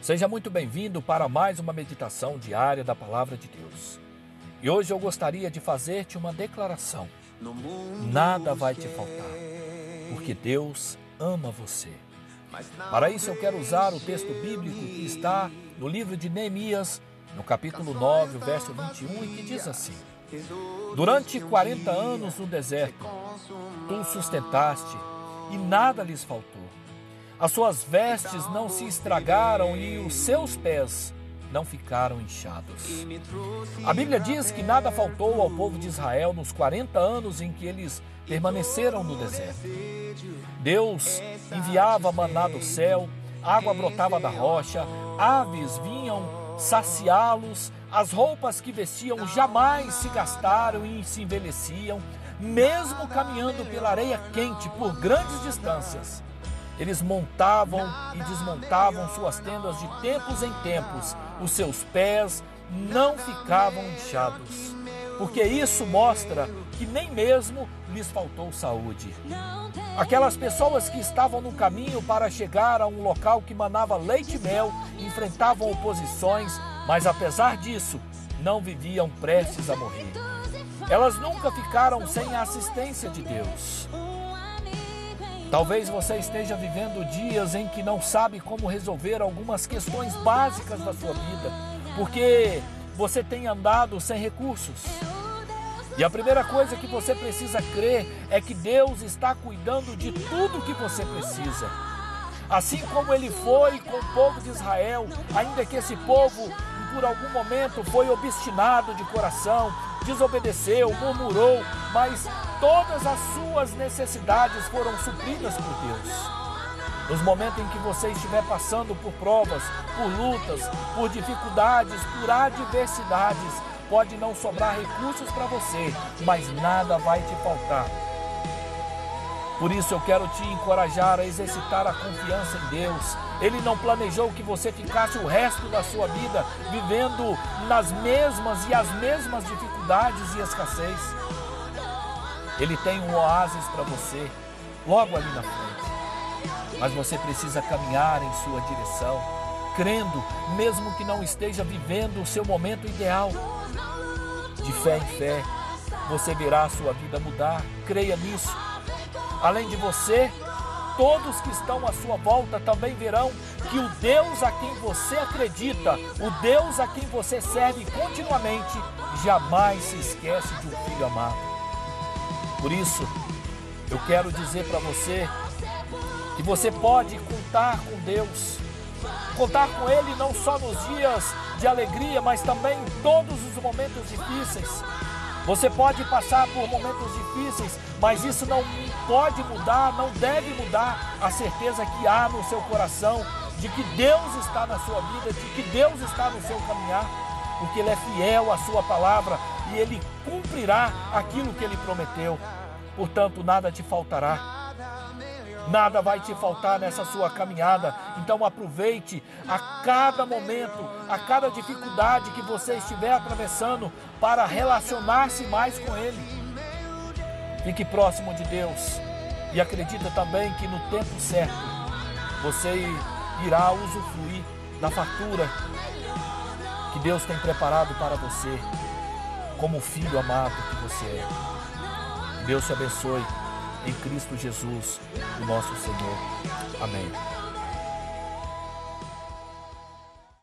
Seja muito bem-vindo para mais uma meditação diária da Palavra de Deus. E hoje eu gostaria de fazer-te uma declaração. Nada vai te faltar, porque Deus ama você. Para isso eu quero usar o texto bíblico que está no livro de Neemias, no capítulo 9, verso 21, e que diz assim: Durante 40 anos no deserto, tu sustentaste e nada lhes faltou. As suas vestes não se estragaram e os seus pés não ficaram inchados. A Bíblia diz que nada faltou ao povo de Israel nos 40 anos em que eles permaneceram no deserto. Deus enviava maná do céu, água brotava da rocha, aves vinham saciá-los, as roupas que vestiam jamais se gastaram e se envelheciam, mesmo caminhando pela areia quente por grandes distâncias. Eles montavam e desmontavam suas tendas de tempos em tempos, os seus pés não ficavam inchados, porque isso mostra que nem mesmo lhes faltou saúde. Aquelas pessoas que estavam no caminho para chegar a um local que manava leite e mel enfrentavam oposições, mas apesar disso, não viviam prestes a morrer. Elas nunca ficaram sem a assistência de Deus. Talvez você esteja vivendo dias em que não sabe como resolver algumas questões básicas da sua vida, porque você tem andado sem recursos. E a primeira coisa que você precisa crer é que Deus está cuidando de tudo que você precisa. Assim como ele foi com o povo de Israel, ainda que esse povo por algum momento foi obstinado de coração, desobedeceu, murmurou, mas todas as suas necessidades foram supridas por Deus. Nos momentos em que você estiver passando por provas, por lutas, por dificuldades, por adversidades, pode não sobrar recursos para você, mas nada vai te faltar. Por isso eu quero te encorajar a exercitar a confiança em Deus. Ele não planejou que você ficasse o resto da sua vida vivendo nas mesmas e as mesmas dificuldades e escassez. Ele tem um oásis para você, logo ali na frente. Mas você precisa caminhar em sua direção, crendo, mesmo que não esteja vivendo o seu momento ideal. De fé em fé, você verá a sua vida mudar. Creia nisso. Além de você, todos que estão à sua volta também verão que o Deus a quem você acredita, o Deus a quem você serve continuamente, jamais se esquece de um filho amado. Por isso, eu quero dizer para você que você pode contar com Deus, contar com Ele não só nos dias de alegria, mas também em todos os momentos difíceis. Você pode passar por momentos difíceis, mas isso não pode mudar, não deve mudar a certeza que há no seu coração de que Deus está na sua vida, de que Deus está no seu caminhar, porque Ele é fiel à sua palavra e Ele cumprirá aquilo que Ele prometeu. Portanto, nada te faltará. Nada vai te faltar nessa sua caminhada. Então aproveite a cada momento, a cada dificuldade que você estiver atravessando para relacionar-se mais com Ele. Fique próximo de Deus e acredita também que no tempo certo você irá usufruir da fartura que Deus tem preparado para você, como filho amado que você é. Deus te abençoe em Cristo Jesus, o nosso Senhor. Amém.